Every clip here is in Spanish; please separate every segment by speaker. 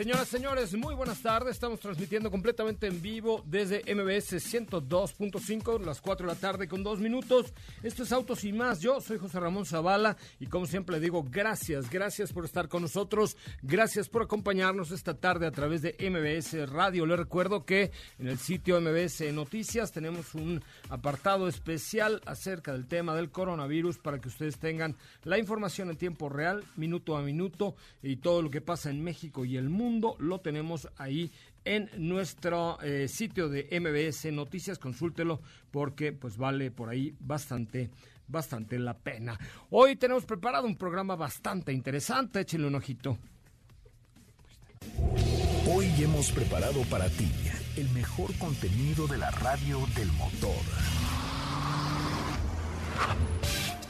Speaker 1: Señoras, señores, muy buenas tardes. Estamos transmitiendo completamente en vivo desde MBS 102.5, las 4 de la tarde con dos minutos. Esto es Autos y más. Yo soy José Ramón Zavala y como siempre digo, gracias, gracias por estar con nosotros. Gracias por acompañarnos esta tarde a través de MBS Radio. Le recuerdo que en el sitio MBS Noticias tenemos un apartado especial acerca del tema del coronavirus para que ustedes tengan la información en tiempo real, minuto a minuto y todo lo que pasa en México y el mundo lo tenemos ahí en nuestro eh, sitio de MBS Noticias. Consúltelo porque pues vale por ahí bastante bastante la pena. Hoy tenemos preparado un programa bastante interesante, échenle un ojito.
Speaker 2: Hoy hemos preparado para ti el mejor contenido de la radio del motor.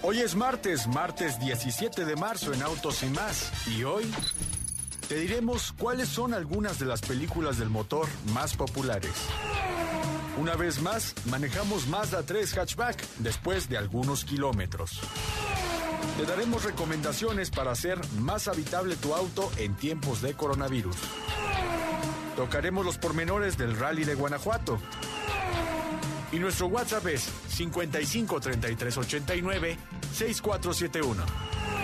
Speaker 3: Hoy es martes, martes 17 de marzo en Autos y más. Y hoy te diremos cuáles son algunas de las películas del motor más populares. Una vez más, manejamos Mazda 3 Hatchback después de algunos kilómetros. Te daremos recomendaciones para hacer más habitable tu auto en tiempos de coronavirus. Tocaremos los pormenores del rally de Guanajuato. Y nuestro WhatsApp es 55 33 89 6471.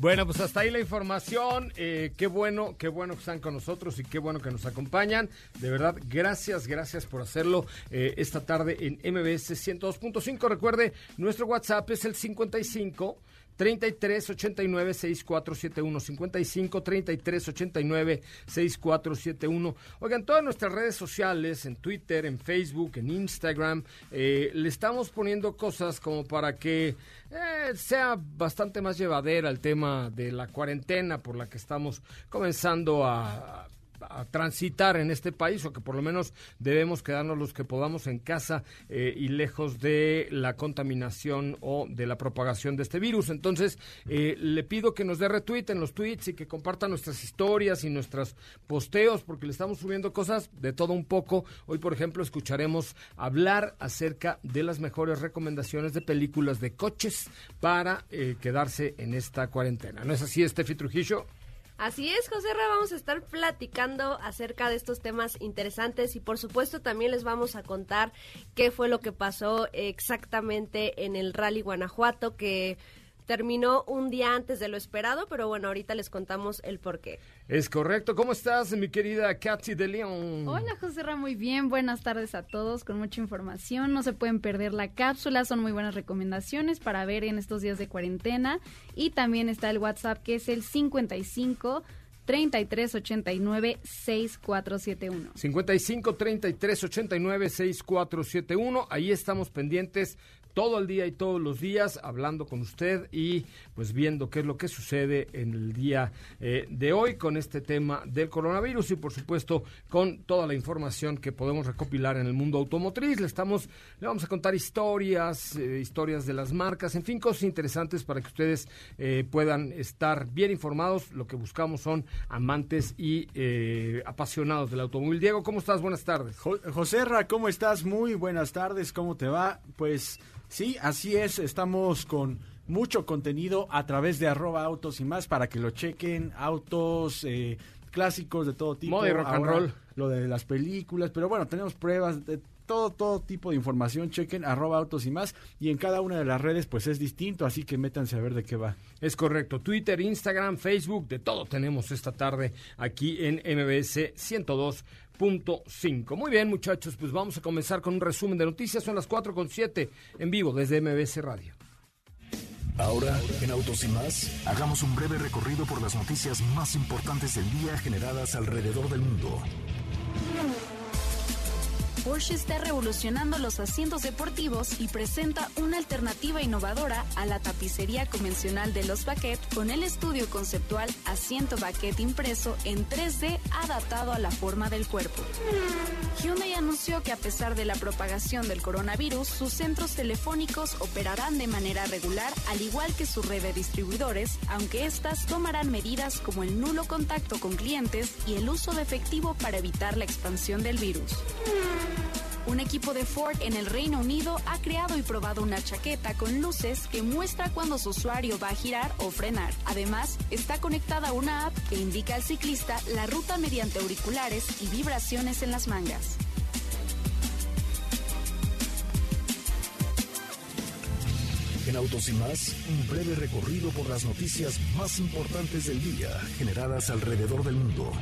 Speaker 1: Bueno, pues hasta ahí la información. Eh, qué bueno, qué bueno que están con nosotros y qué bueno que nos acompañan. De verdad, gracias, gracias por hacerlo eh, esta tarde en MBS 102.5. Recuerde, nuestro WhatsApp es el 55 33 89 6471 55 33 89 6471 Oigan, todas nuestras redes sociales, en Twitter, en Facebook, en Instagram, eh, le estamos poniendo cosas como para que eh, sea bastante más llevadera el tema de la cuarentena por la que estamos comenzando a a transitar en este país o que por lo menos debemos quedarnos los que podamos en casa eh, y lejos de la contaminación o de la propagación de este virus. Entonces, eh, le pido que nos dé retweet en los tweets y que compartan nuestras historias y nuestros posteos porque le estamos subiendo cosas de todo un poco. Hoy, por ejemplo, escucharemos hablar acerca de las mejores recomendaciones de películas de coches para eh, quedarse en esta cuarentena. ¿No es así, Estefi Trujillo?
Speaker 4: Así es, José Ra, vamos a estar platicando acerca de estos temas interesantes y por supuesto también les vamos a contar qué fue lo que pasó exactamente en el Rally Guanajuato, que terminó un día antes de lo esperado, pero bueno, ahorita les contamos el por qué.
Speaker 1: Es correcto. ¿Cómo estás, mi querida Katy de León?
Speaker 5: Hola, José Ra, muy bien. Buenas tardes a todos, con mucha información. No se pueden perder la cápsula, son muy buenas recomendaciones para ver en estos días de cuarentena. Y también está el WhatsApp que es el 55 3389 6471.
Speaker 1: 55 3389 6471. Ahí estamos pendientes todo el día y todos los días hablando con usted y pues viendo qué es lo que sucede en el día eh, de hoy con este tema del coronavirus y por supuesto con toda la información que podemos recopilar en el mundo automotriz. Le estamos, le vamos a contar historias, eh, historias de las marcas, en fin, cosas interesantes para que ustedes eh, puedan estar bien informados. Lo que buscamos son amantes y apasionados del automóvil. Diego, ¿cómo estás? Buenas tardes.
Speaker 6: Jo- José Ra, ¿cómo estás? Muy buenas tardes, ¿cómo te va? Pues sí, así es, estamos con mucho contenido a través de arroba autos y más para que lo chequen, autos eh, clásicos de todo tipo.
Speaker 1: Moda y rock and roll.
Speaker 6: Lo de las películas, pero bueno, tenemos pruebas de todo, todo tipo de información, chequen arroba autos y más y en cada una de las redes pues es distinto, así que métanse a ver de qué va.
Speaker 1: Es correcto. Twitter, Instagram, Facebook, de todo tenemos esta tarde aquí en MBS 102.5. Muy bien, muchachos, pues vamos a comenzar con un resumen de noticias. Son las 4 con 7 en vivo desde MBS Radio.
Speaker 2: Ahora, en Autos y más, hagamos un breve recorrido por las noticias más importantes del día generadas alrededor del mundo.
Speaker 5: Porsche está revolucionando los asientos deportivos y presenta una alternativa innovadora a la tapicería convencional de los baquet con el estudio conceptual asiento baquet impreso en 3D adaptado a la forma del cuerpo. Hyundai anunció que a pesar de la propagación del coronavirus, sus centros telefónicos operarán de manera regular, al igual que su red de distribuidores, aunque éstas tomarán medidas como el nulo contacto con clientes y el uso de efectivo para evitar la expansión del virus. Un equipo de Ford en el Reino Unido ha creado y probado una chaqueta con luces que muestra cuando su usuario va a girar o frenar. Además, está conectada una app que indica al ciclista la ruta mediante auriculares y vibraciones en las mangas.
Speaker 2: En Autos y más, un breve recorrido por las noticias más importantes del día generadas alrededor del mundo.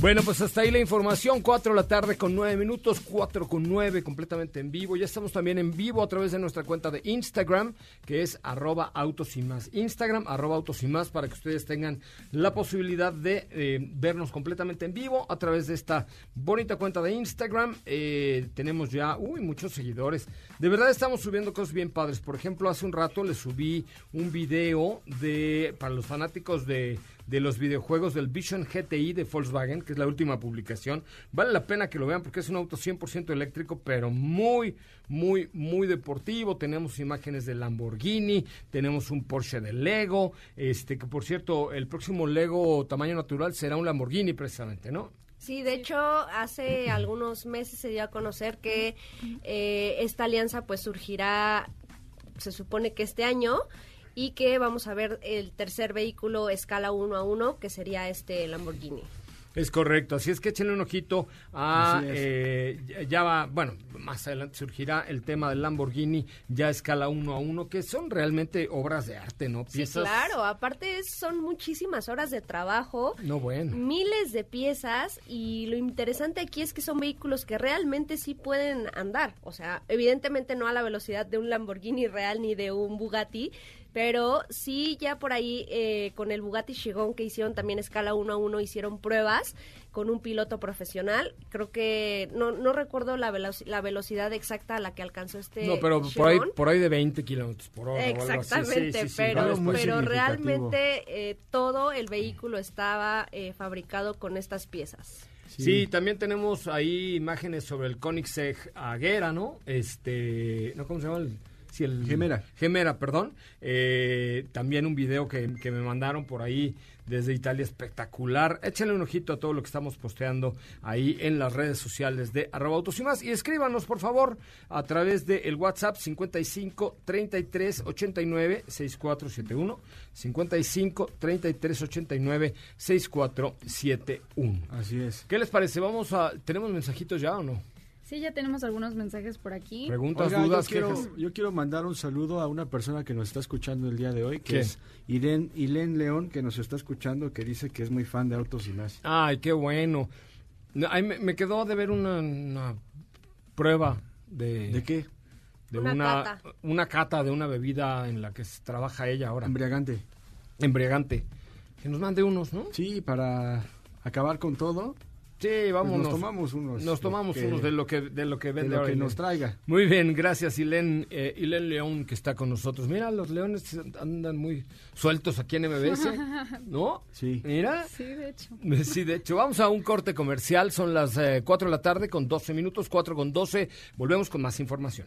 Speaker 1: Bueno, pues hasta ahí la información. 4 de la tarde con 9 minutos, 4 con 9, completamente en vivo. Ya estamos también en vivo a través de nuestra cuenta de Instagram, que es arroba autos y más. Instagram, arroba autos y más, para que ustedes tengan la posibilidad de eh, vernos completamente en vivo a través de esta bonita cuenta de Instagram. Eh, tenemos ya, uy, muchos seguidores. De verdad estamos subiendo cosas bien padres. Por ejemplo, hace un rato les subí un video de, para los fanáticos de de los videojuegos del Vision GTI de Volkswagen, que es la última publicación. Vale la pena que lo vean porque es un auto 100% eléctrico, pero muy, muy, muy deportivo. Tenemos imágenes de Lamborghini, tenemos un Porsche de Lego, este que por cierto, el próximo Lego tamaño natural será un Lamborghini precisamente, ¿no?
Speaker 4: Sí, de hecho, hace algunos meses se dio a conocer que eh, esta alianza pues surgirá, se supone que este año, y que vamos a ver el tercer vehículo escala 1 a 1, que sería este Lamborghini.
Speaker 1: Es correcto, así es que échenle un ojito a... Eh, ya- va, bueno, más adelante surgirá el tema del Lamborghini ya a escala uno a uno, que son realmente obras de arte, ¿no?
Speaker 4: Sí,
Speaker 1: Piezas-
Speaker 4: claro, aparte es- son muchísimas horas de trabajo.
Speaker 1: No, bueno.
Speaker 4: Miles de piezas y lo interesante aquí es que son vehículos que realmente sí pueden andar. O sea, evidentemente no a la velocidad de un Lamborghini real ni de un Bugatti, pero sí ya por ahí eh, con el Bugatti Chiron que hicieron también escala 1 a 1 hicieron pruebas con un piloto profesional. Creo que no, no recuerdo la, velo- la velocidad exacta a la que alcanzó este
Speaker 1: No, pero por ahí, por ahí de 20 kilómetros por hora. o algo así. Sí,
Speaker 4: Exactamente,
Speaker 1: sí, sí,
Speaker 4: pero, pero realmente eh, todo el vehículo estaba eh, fabricado con estas piezas.
Speaker 1: Sí. también tenemos ahí imágenes sobre el Koenigsegg Agera, ¿no? Este, ¿no cómo se llama? El, sí, el
Speaker 6: Gemera.
Speaker 1: Gemera, perdón. Eh, también un video que, que me mandaron por ahí desde Italia espectacular. Échenle un ojito a todo lo que estamos posteando ahí en las redes sociales de arroba autos y más. Y escríbanos, por favor, a través del el WhatsApp 55 33 89 6471. 55 33 89 6471.
Speaker 6: Así es.
Speaker 1: ¿Qué les parece? Vamos a... ¿Tenemos mensajitos ya o no?
Speaker 7: Sí, ya tenemos algunos mensajes por aquí.
Speaker 1: Preguntas,
Speaker 6: Oiga,
Speaker 1: dudas,
Speaker 6: yo, quiero,
Speaker 1: quejas.
Speaker 6: yo quiero mandar un saludo a una persona que nos está escuchando el día de hoy, que es Irene, Ilén León, que nos está escuchando, que dice que es muy fan de autos y más.
Speaker 1: Ay, qué bueno. No, ahí me, me quedó de ver una, una prueba de...
Speaker 6: ¿De qué?
Speaker 1: De
Speaker 4: Una
Speaker 1: una,
Speaker 4: cata.
Speaker 1: una cata de una bebida en la que trabaja ella ahora.
Speaker 6: Embriagante.
Speaker 1: Embriagante. Que nos mande unos, ¿no?
Speaker 6: Sí, para acabar con todo.
Speaker 1: Sí, vámonos.
Speaker 3: nos tomamos unos.
Speaker 1: Nos tomamos
Speaker 3: que-
Speaker 1: unos de lo que de lo que
Speaker 3: de
Speaker 1: vende
Speaker 3: lo
Speaker 1: ahora
Speaker 3: que nos traiga.
Speaker 1: Muy bien, gracias Ilén, eh, Ilén León que está con nosotros. Mira, los leones andan muy sueltos aquí en MBS, ¿no?
Speaker 3: Sí.
Speaker 1: Mira.
Speaker 7: Sí, de hecho.
Speaker 1: Sí, de hecho, vamos a un corte comercial, son las eh, 4 de la tarde con 12 minutos, 4 con 12, volvemos con más información.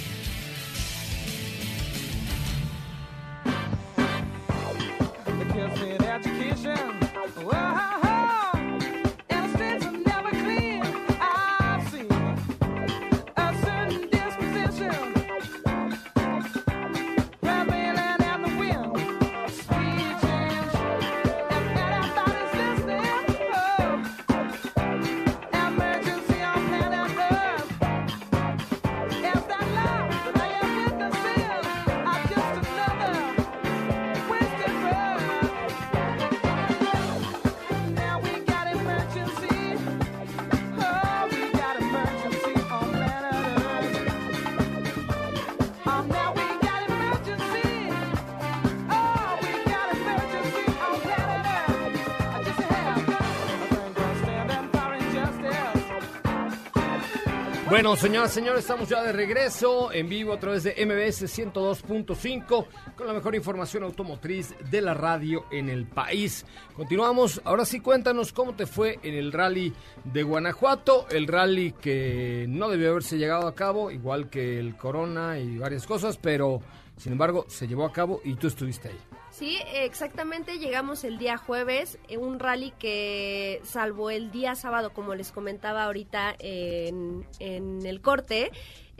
Speaker 1: Bueno, señoras señores, estamos ya de regreso en vivo a través de MBS 102.5 con la mejor información automotriz de la radio en el país. Continuamos, ahora sí cuéntanos cómo te fue en el rally de Guanajuato, el rally que no debió haberse llegado a cabo, igual que el Corona y varias cosas, pero sin embargo se llevó a cabo y tú estuviste ahí.
Speaker 4: Sí, exactamente, llegamos el día jueves, en un rally que salvo el día sábado, como les comentaba ahorita en, en el corte,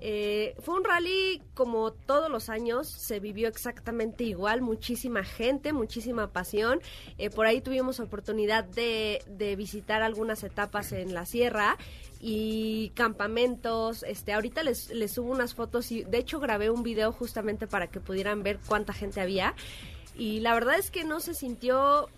Speaker 4: eh, fue un rally como todos los años, se vivió exactamente igual, muchísima gente, muchísima pasión. Eh, por ahí tuvimos oportunidad de, de visitar algunas etapas en la sierra y campamentos. Este, ahorita les, les subo unas fotos y de hecho grabé un video justamente para que pudieran ver cuánta gente había. Y la verdad es que no se sintió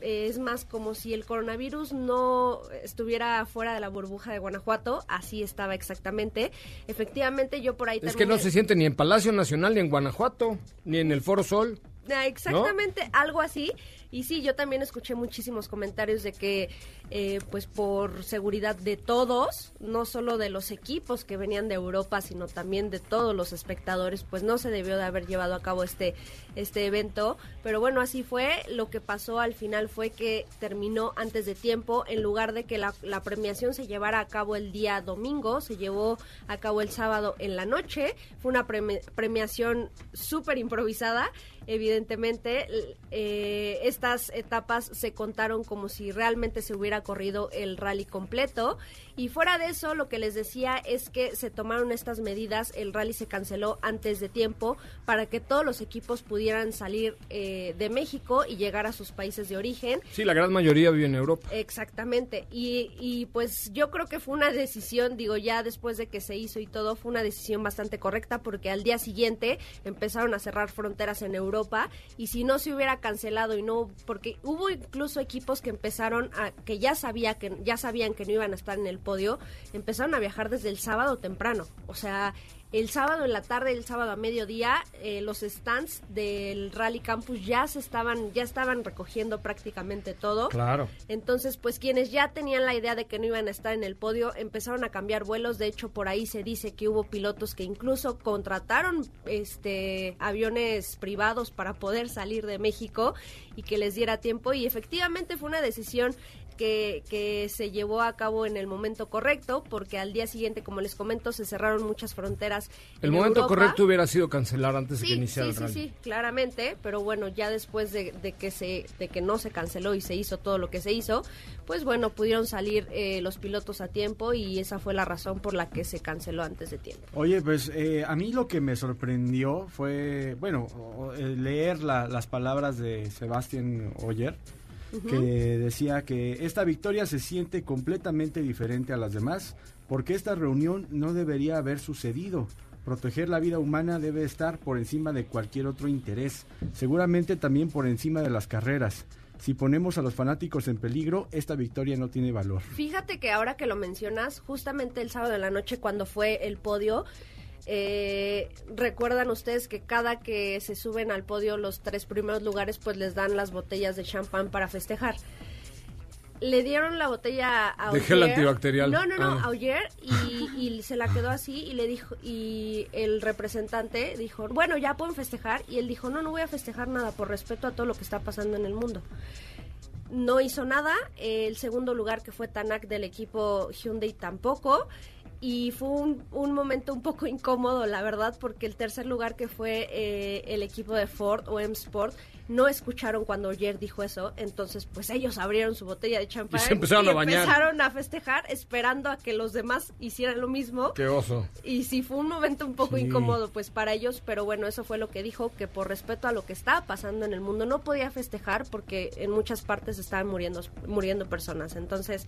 Speaker 4: eh, es más como si el coronavirus no estuviera fuera de la burbuja de Guanajuato, así estaba exactamente. Efectivamente, yo por ahí
Speaker 1: Es que no se siente ni en Palacio Nacional, ni en Guanajuato, ni en el Foro Sol.
Speaker 4: Ah, Exactamente, algo así. Y sí, yo también escuché muchísimos comentarios de que, eh, pues por seguridad de todos, no solo de los equipos que venían de Europa, sino también de todos los espectadores, pues no se debió de haber llevado a cabo este, este evento. Pero bueno, así fue. Lo que pasó al final fue que terminó antes de tiempo. En lugar de que la, la premiación se llevara a cabo el día domingo, se llevó a cabo el sábado en la noche. Fue una premi- premiación súper improvisada evidentemente eh, estas etapas se contaron como si realmente se hubiera corrido el rally completo y fuera de eso lo que les decía es que se tomaron estas medidas el rally se canceló antes de tiempo para que todos los equipos pudieran salir eh, de México y llegar a sus países de origen
Speaker 1: Sí, la gran mayoría vive en Europa.
Speaker 4: Exactamente. Y, y pues yo creo que fue una decisión, digo, ya después de que se hizo y todo, fue una decisión bastante correcta porque al día siguiente empezaron a cerrar fronteras en Europa y si no se hubiera cancelado y no, porque hubo incluso equipos que empezaron a, que ya sabía que ya sabían que no iban a estar en el podio, empezaron a viajar desde el sábado temprano. O sea, el sábado en la tarde, el sábado a mediodía, eh, los stands del Rally Campus ya se estaban, ya estaban recogiendo prácticamente todo.
Speaker 1: Claro.
Speaker 4: Entonces, pues quienes ya tenían la idea de que no iban a estar en el podio empezaron a cambiar vuelos. De hecho, por ahí se dice que hubo pilotos que incluso contrataron este aviones privados para poder salir de México y que les diera tiempo. Y efectivamente fue una decisión que, que se llevó a cabo en el momento correcto, porque al día siguiente, como les comento, se cerraron muchas fronteras.
Speaker 1: El
Speaker 4: en
Speaker 1: momento
Speaker 4: Europa.
Speaker 1: correcto hubiera sido cancelar antes de que
Speaker 4: Sí,
Speaker 1: iniciara
Speaker 4: sí,
Speaker 1: el rally.
Speaker 4: sí, sí, claramente, pero bueno, ya después de, de que se, de que no se canceló y se hizo todo lo que se hizo, pues bueno, pudieron salir eh, los pilotos a tiempo y esa fue la razón por la que se canceló antes de tiempo.
Speaker 3: Oye, pues eh, a mí lo que me sorprendió fue, bueno, o- eh, leer la- las palabras de Sebastián Oyer, que decía que esta victoria se siente completamente diferente a las demás, porque esta reunión no debería haber sucedido, proteger la vida humana debe estar por encima de cualquier otro interés, seguramente también por encima de las carreras. Si ponemos a los fanáticos en peligro, esta victoria no tiene valor.
Speaker 4: Fíjate que ahora que lo mencionas, justamente el sábado de la noche cuando fue el podio, eh, recuerdan ustedes que cada que se suben al podio los tres primeros lugares, pues les dan las botellas de champán para festejar. Le dieron la botella a
Speaker 1: De gel antibacterial.
Speaker 4: No, no, no,
Speaker 1: Ah.
Speaker 4: a Oyer y, y se la quedó así y le dijo y el representante dijo, bueno, ya pueden festejar y él dijo, no, no voy a festejar nada por respeto a todo lo que está pasando en el mundo no hizo nada. El segundo lugar que fue Tanak del equipo Hyundai tampoco. Y fue un, un momento un poco incómodo, la verdad, porque el tercer lugar que fue eh, el equipo de Ford o M Sport no escucharon cuando ayer dijo eso, entonces pues ellos abrieron su botella de champán
Speaker 1: Y se empezaron a bañar.
Speaker 4: empezaron a festejar esperando a que los demás hicieran lo mismo.
Speaker 1: Qué oso.
Speaker 4: Y sí fue un momento un poco
Speaker 1: Sí.
Speaker 4: incómodo pues para ellos, pero bueno, eso fue lo que dijo, que por respeto a lo que estaba pasando en el mundo no podía festejar porque en muchas partes estaban muriendo, muriendo personas. Entonces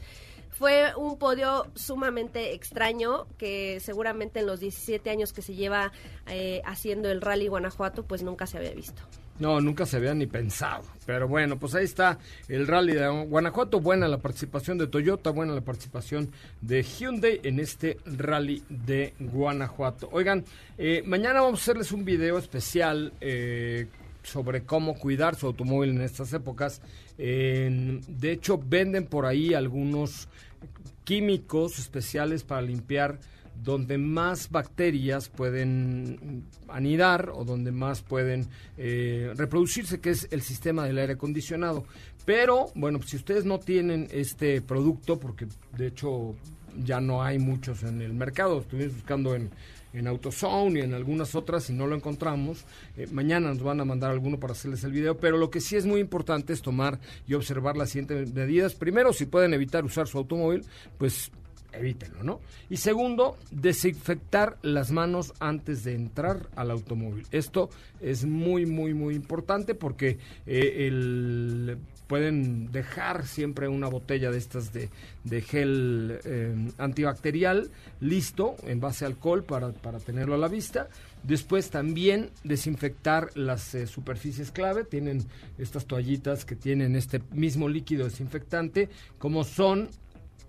Speaker 4: fue un podio sumamente extraño que seguramente en los 17 años que se lleva eh, haciendo el Rally Guanajuato pues nunca se había visto.
Speaker 1: No, nunca se había ni pensado. Pero bueno, pues ahí está el rally de Guanajuato. Buena la participación de Toyota, buena la participación de Hyundai en este rally de Guanajuato. Oigan, eh, mañana vamos a hacerles un video especial eh, sobre cómo cuidar su automóvil en estas épocas. De hecho, venden por ahí algunos químicos especiales para limpiar donde más bacterias pueden anidar o donde más pueden eh, reproducirse, que es el sistema del aire acondicionado. Pero, bueno, si ustedes no tienen este producto, porque de hecho ya no hay muchos en el mercado, estuvimos buscando en, en AutoZone y en algunas otras y no lo encontramos. Eh, mañana nos van a mandar alguno para hacerles el video, pero lo que sí es muy importante es tomar y observar las siguientes medidas. Primero, si pueden evitar usar su automóvil, pues evítenlo, ¿no? Y segundo, desinfectar las manos antes de entrar al automóvil. Esto es muy, muy, muy importante porque eh, el- pueden dejar siempre una botella de estas de, gel eh, antibacterial listo en base a alcohol para, para tenerlo a la vista. Después también desinfectar las eh, superficies clave. Tienen estas toallitas que tienen este mismo líquido desinfectante, como son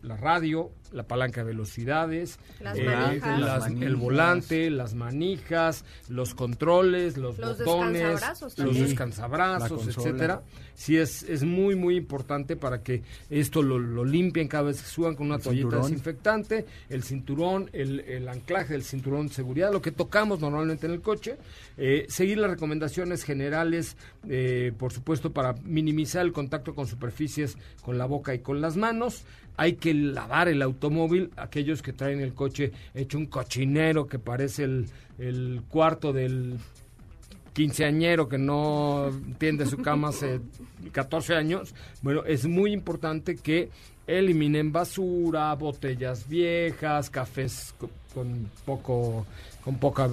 Speaker 1: la radio, la palanca de velocidades,
Speaker 4: Las
Speaker 1: eh,
Speaker 4: manijas.
Speaker 1: las-
Speaker 3: Las
Speaker 1: el volante, las manijas, los controles, los,
Speaker 4: Los
Speaker 1: botones,
Speaker 4: descansabrazos
Speaker 1: los descansabrazos, etcétera. Sí, es, es muy, muy importante para que esto lo, lo limpien cada vez que suban con una
Speaker 3: El
Speaker 1: toallita
Speaker 3: cinturón.
Speaker 1: desinfectante, el cinturón, el, el anclaje del cinturón de seguridad, lo que tocamos normalmente en el coche. Eh, seguir las recomendaciones generales, eh, por supuesto, para minimizar el contacto con superficies con la boca y con las manos. Hay que lavar el automóvil, aquellos que traen el coche hecho un cochinero que parece el, el cuarto del quinceañero que no tiende su cama hace 14 años, bueno, es muy importante que eliminen basura, botellas viejas, cafés co- con poco con poca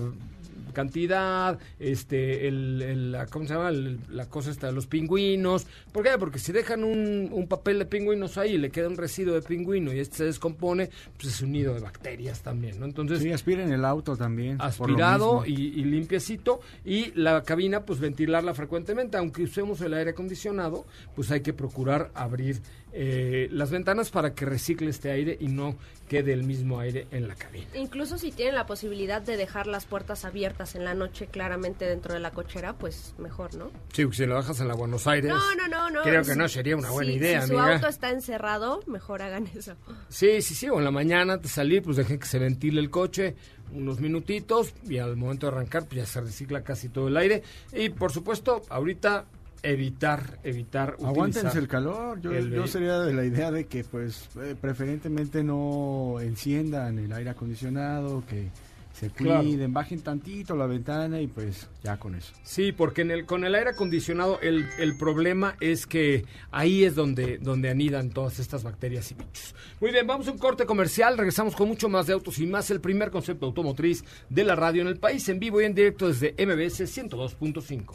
Speaker 1: cantidad, este, el, el- la, ¿cómo se llama? El- la cosa esta de los pingüinos. ¿Por qué? Porque si dejan un, un papel de pingüinos ahí y le queda un residuo de pingüino y este se descompone, pues es un nido de bacterias también, ¿no? Entonces,
Speaker 3: Sí, aspiren el auto también.
Speaker 1: aspirado y limpiecito y la cabina pues ventilarla frecuentemente aunque usemos el aire acondicionado pues hay que procurar abrir eh, las ventanas para que recicle este aire y no quede el mismo aire en la cabina
Speaker 4: Incluso si tienen la posibilidad de dejar las puertas abiertas en la noche claramente dentro de la cochera, pues mejor, ¿no?
Speaker 1: sí si lo dejas en la Buenos Aires
Speaker 4: No, no, no, no.
Speaker 1: creo que
Speaker 4: Si-
Speaker 1: no sería una buena
Speaker 4: si-
Speaker 1: idea
Speaker 4: Si su
Speaker 1: amiga
Speaker 4: auto está encerrado, mejor hagan eso.
Speaker 1: Sí, sí, sí, o en la mañana antes de salir, pues dejen que se ventile el coche unos minutitos y al momento de arrancar, pues ya se recicla casi todo el aire. Y por supuesto, ahorita evitar, evitar
Speaker 3: Aguántense el calor. Yo,
Speaker 1: el
Speaker 3: yo sería de la idea de que, pues, eh, preferentemente no enciendan el aire acondicionado, que se
Speaker 1: Claro.
Speaker 3: cuiden, bajen tantito la ventana y pues ya con eso.
Speaker 1: Sí, porque en el, con el aire acondicionado el, el problema es que ahí es donde, donde anidan todas estas bacterias y bichos. Muy bien, vamos a un corte comercial, regresamos con mucho más de autos y más, el primer concepto automotriz de la radio en el país, en vivo y en directo desde MBS 102.5.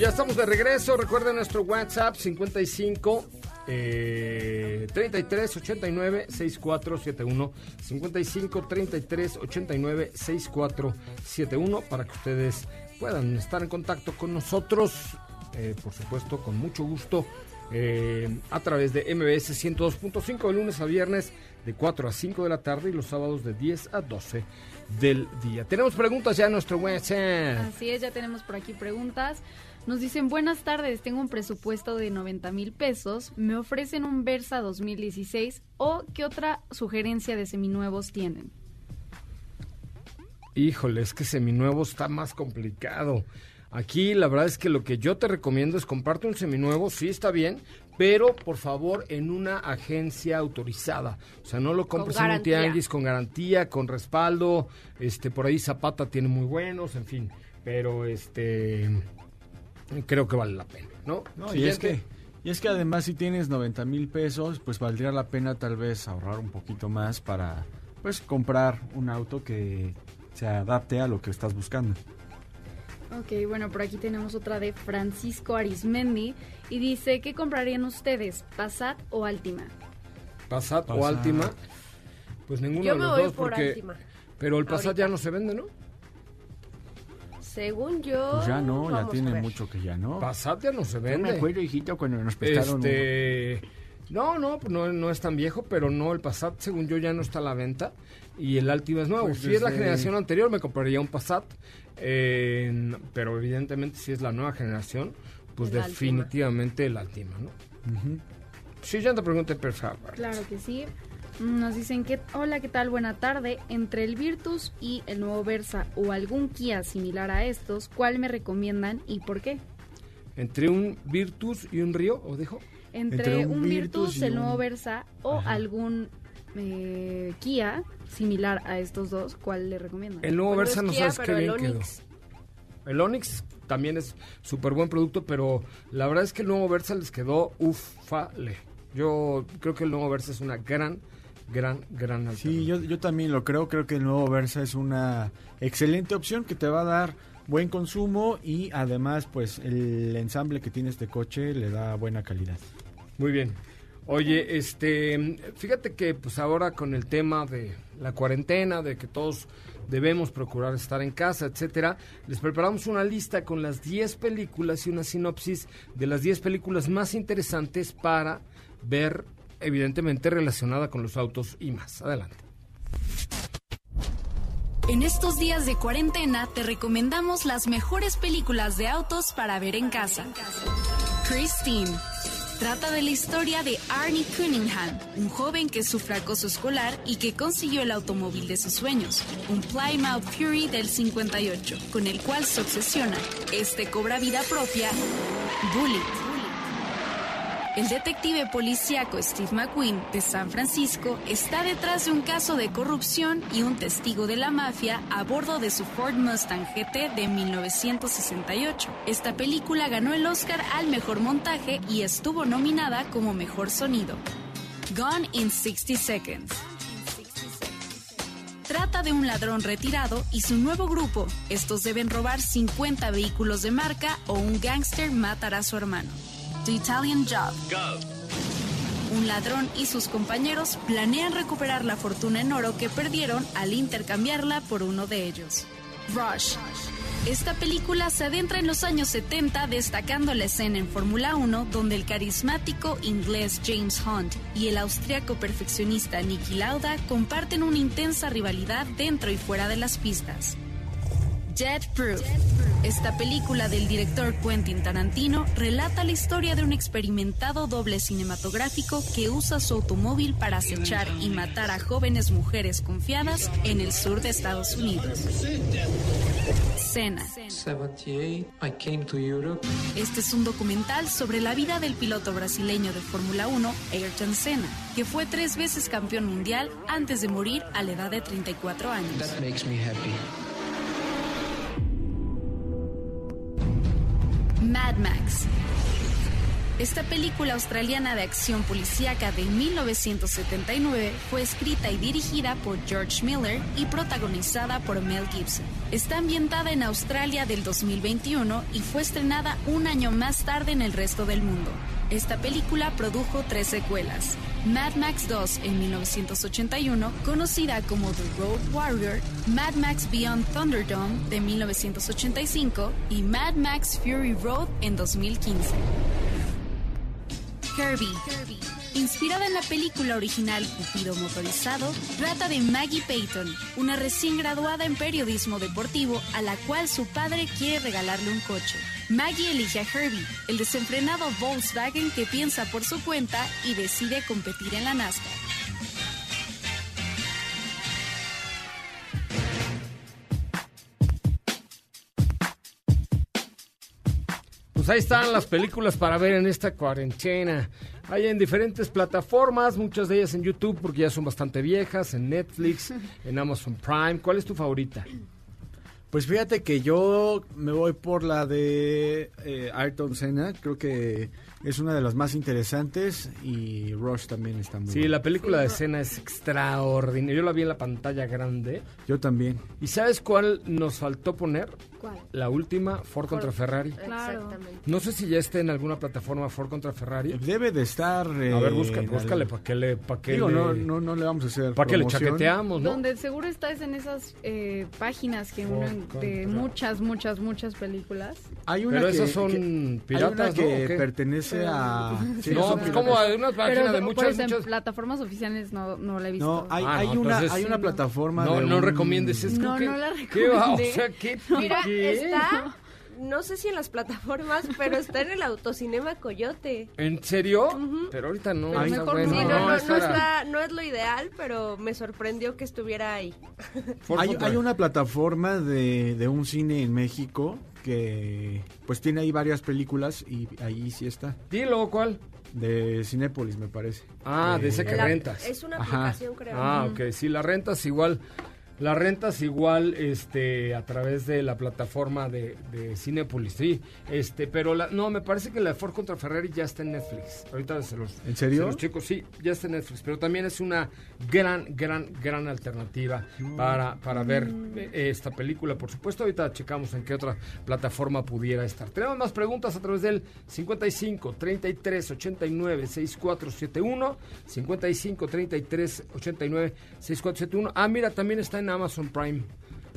Speaker 1: Ya estamos de regreso. Recuerden nuestro WhatsApp 55 eh, 33 89 6471 55 33 89 6471 para que ustedes puedan estar en contacto con nosotros, eh, por supuesto, con mucho gusto. eh, a través de MBS 102.5 de lunes a viernes de 4 a 5 de la tarde y los sábados de 10 a 12 del día. Tenemos preguntas ya en nuestro WhatsApp.
Speaker 8: Así es, ya tenemos por aquí preguntas. Nos dicen, buenas tardes, tengo un presupuesto de 90 mil pesos, me ofrecen un Versa 2016 o qué otra sugerencia de seminuevos tienen.
Speaker 1: Híjole, es que seminuevo está más complicado. Aquí la verdad es que lo que yo te recomiendo es comprarte un seminuevo, sí está bien, pero por favor en una agencia autorizada. O sea, no lo compres en un tianguis con garantía, con respaldo. Este, por ahí Zapata tiene muy buenos, en fin. Pero este creo que vale la pena, ¿no?
Speaker 3: No, y es que y es que además si tienes 90 mil pesos, pues valdría la pena tal vez ahorrar un poquito más para pues comprar un auto que se adapte a lo que estás buscando.
Speaker 8: Ok, bueno, por aquí tenemos otra de Francisco Arismendi y dice, ¿qué comprarían ustedes, Passat o Altima?
Speaker 1: Passat, o. Altima. Pues ninguno
Speaker 4: Yo
Speaker 1: de
Speaker 4: me
Speaker 1: los
Speaker 4: voy
Speaker 1: dos
Speaker 4: por
Speaker 1: porque
Speaker 4: Altima.
Speaker 1: pero el Passat
Speaker 4: Ahorita.
Speaker 1: ya no se vende, ¿no?
Speaker 4: Según yo.
Speaker 3: Pues ya no, ya tiene mucho que ya no.
Speaker 1: Passat ya no se
Speaker 3: Yo
Speaker 1: vende.
Speaker 3: me acuerdo, hijito, cuando nos prestaron
Speaker 1: Este, no, no, pues no, no es tan viejo, pero no, el Passat, según yo, ya no está a la venta. Y el Altima es nuevo.
Speaker 3: Pues
Speaker 1: si es la generación anterior, me compraría un Passat. eh, pero evidentemente, si es la nueva generación, pues
Speaker 4: El
Speaker 1: definitivamente el Altima, ¿no?
Speaker 3: Ujú.
Speaker 1: Sí, ya te pregunté, por favor.
Speaker 8: Claro que sí. Nos dicen que, hola, ¿qué tal? Buena tarde. Entre el Virtus y el nuevo Versa o algún Kia similar a estos, ¿cuál me recomiendan y por qué?
Speaker 1: Entre un Virtus y un Río, ¿o dijo?
Speaker 8: Entre,
Speaker 3: Entre
Speaker 8: un,
Speaker 3: un
Speaker 8: Virtus,
Speaker 3: Virtus y
Speaker 8: el nuevo
Speaker 3: un-
Speaker 8: Versa o
Speaker 3: Ajá.
Speaker 8: algún eh, Kia similar a estos dos, ¿cuál le recomiendan?
Speaker 1: El nuevo Versa no
Speaker 4: Kia,
Speaker 1: sabes qué bien
Speaker 4: el
Speaker 1: quedó.
Speaker 4: Onix.
Speaker 1: El Onix también es súper buen producto, pero la verdad es que el nuevo Versa les quedó ufale. Yo creo que el nuevo Versa es una gran, gran, gran
Speaker 3: Sí, yo, yo también lo creo. Creo que el nuevo Versa es una excelente opción que te va a dar buen consumo y además, pues, el ensamble que tiene este coche le da buena calidad.
Speaker 1: Muy bien. Oye, este, fíjate que pues ahora con el tema de la cuarentena, de que todos debemos procurar estar en casa, etcétera, les preparamos una lista con las 10 películas y una sinopsis de las 10 películas más interesantes para ver, evidentemente relacionada con los autos y más. Adelante.
Speaker 5: En estos días de cuarentena te recomendamos las mejores películas de autos para ver en casa. Christine. Trata de la historia de Arnie Cunningham, un joven que sufre acoso escolar y que consiguió el automóvil de sus sueños, un Plymouth Fury del 58, con el cual se obsesiona. Este cobra vida propia, Bullet. El detective policíaco Steve McQueen de San Francisco está detrás de un caso de corrupción y un testigo de la mafia a bordo de su Ford Mustang GT de 1968. Esta película ganó el Oscar al mejor montaje y estuvo nominada como mejor sonido. Gone in 60 Seconds. trata de un ladrón retirado y su nuevo grupo. Estos deben robar 50 vehículos de marca o un gángster matará a su hermano. The Italian Job. Un ladrón y sus compañeros planean recuperar la fortuna en oro que perdieron al intercambiarla por uno de ellos. Rush. Esta película se adentra en los años 70 destacando la escena en Fórmula 1 donde el carismático inglés James Hunt y el austriaco perfeccionista Niki Lauda comparten una intensa rivalidad dentro y fuera de las pistas. Jet Proof. Esta película del director Quentin Tarantino relata la historia de un experimentado doble cinematográfico que usa su automóvil para acechar y matar a jóvenes mujeres confiadas en el sur de Estados Unidos. Cena.
Speaker 9: 78, I came to Europe.
Speaker 5: Este es un documental sobre la vida del piloto brasileño de Fórmula 1, Ayrton Senna, que fue tres veces campeón mundial antes de morir a la edad de 34 años.
Speaker 9: That makes me happy.
Speaker 5: Mad Max. Esta película australiana de acción policíaca de 1979 fue escrita y dirigida por George Miller y protagonizada por Mel Gibson. Está ambientada en Australia del 2021 y fue estrenada un año más tarde en el resto del mundo. Esta película produjo tres secuelas. Mad Max 2 en 1981, conocida como The Road Warrior, Mad Max Beyond Thunderdome de 1985 y Mad Max Fury Road en 2015. Herbie. Inspirada en la película original Cupido Motorizado, trata de Maggie Payton, una recién graduada en periodismo deportivo a la cual su padre quiere regalarle un coche. Maggie elige a Herbie, el desenfrenado Volkswagen que piensa por su cuenta y decide competir en la NASCAR.
Speaker 1: Pues ahí están las películas para ver en esta cuarentena. Hay en diferentes plataformas, muchas de ellas en YouTube porque ya son bastante viejas, en Netflix, en Amazon Prime. ¿Cuál es tu favorita?
Speaker 3: Pues fíjate que yo me voy por la de eh, Ayrton Senna, creo que es una de las más interesantes y Rush también está muy
Speaker 1: Sí,
Speaker 3: buena.
Speaker 1: la película de escena es extraordinaria. Yo la vi en la pantalla grande.
Speaker 3: Yo también.
Speaker 1: ¿Y sabes cuál nos faltó poner?
Speaker 4: ¿Cuál?
Speaker 1: La última, Ford contra Ferrari.
Speaker 7: Claro.
Speaker 4: Exactamente.
Speaker 1: No sé si ya está en alguna plataforma Ford contra Ferrari.
Speaker 3: Debe de estar...
Speaker 1: A
Speaker 3: eh,
Speaker 1: ver, busca, búscale
Speaker 3: al-
Speaker 1: para que le... Pa que
Speaker 3: Digo,
Speaker 1: le-
Speaker 3: no, no, no le vamos a hacer
Speaker 1: pa' que le chaqueteamos, ¿no?
Speaker 7: Donde seguro está es en esas eh, páginas que uno de muchas, muchas, muchas películas.
Speaker 3: Hay una
Speaker 1: Pero
Speaker 3: que,
Speaker 1: esas son
Speaker 3: que- hay
Speaker 1: piratas,
Speaker 3: una
Speaker 1: ¿no? ¿O
Speaker 3: que pertenece a... sí,
Speaker 1: no, pues como hay una página
Speaker 7: Pero
Speaker 1: de muchas,
Speaker 7: eso en plataformas oficiales no, no la he visto.
Speaker 3: No, hay,
Speaker 1: Ah,
Speaker 3: hay
Speaker 1: no,
Speaker 3: una,
Speaker 1: entonces-
Speaker 3: hay una
Speaker 7: Sí, no.
Speaker 3: plataforma
Speaker 1: No,
Speaker 3: de
Speaker 1: no
Speaker 3: un-
Speaker 1: recomiendes. Es
Speaker 7: No, no la
Speaker 1: ¿qué va? O sea, ¿qué?
Speaker 4: Mira,
Speaker 1: qué?
Speaker 4: está, no sé si en las plataformas, pero está en el autocinema Coyote.
Speaker 1: ¿En serio? Pero ahorita no.
Speaker 7: Pero
Speaker 1: está
Speaker 7: mejor
Speaker 1: bueno.
Speaker 4: Sí,
Speaker 7: no,
Speaker 4: no, no, no
Speaker 1: es para-
Speaker 4: está, no es lo ideal, pero me sorprendió que estuviera ahí.
Speaker 3: Hay, una plataforma de, de un cine en México que pues tiene ahí varias películas y ahí sí está.
Speaker 1: Dilo, ¿cuál?
Speaker 3: De Cinépolis, me parece.
Speaker 1: Ah, de ese que
Speaker 4: La-
Speaker 1: rentas.
Speaker 4: Es una
Speaker 3: Ajá.
Speaker 4: aplicación, creo.
Speaker 1: Ah, ok. Sí, la rentas igual. La rentas igual este a través de la plataforma de, de Cinepolis, sí. Este, pero la, no, me parece que la de Ford contra Ferrari ya está en Netflix. Ahorita se los
Speaker 3: ¿En serio?
Speaker 1: se los chicos, sí, ya está en Netflix, pero también es una gran gran gran alternativa para, para ver eh, esta película, por supuesto. Ahorita checamos en qué otra plataforma pudiera estar. Tenemos más preguntas a través del 55 33 89 6471 55 33 89 6471. Ah, mira, también está en Amazon Prime.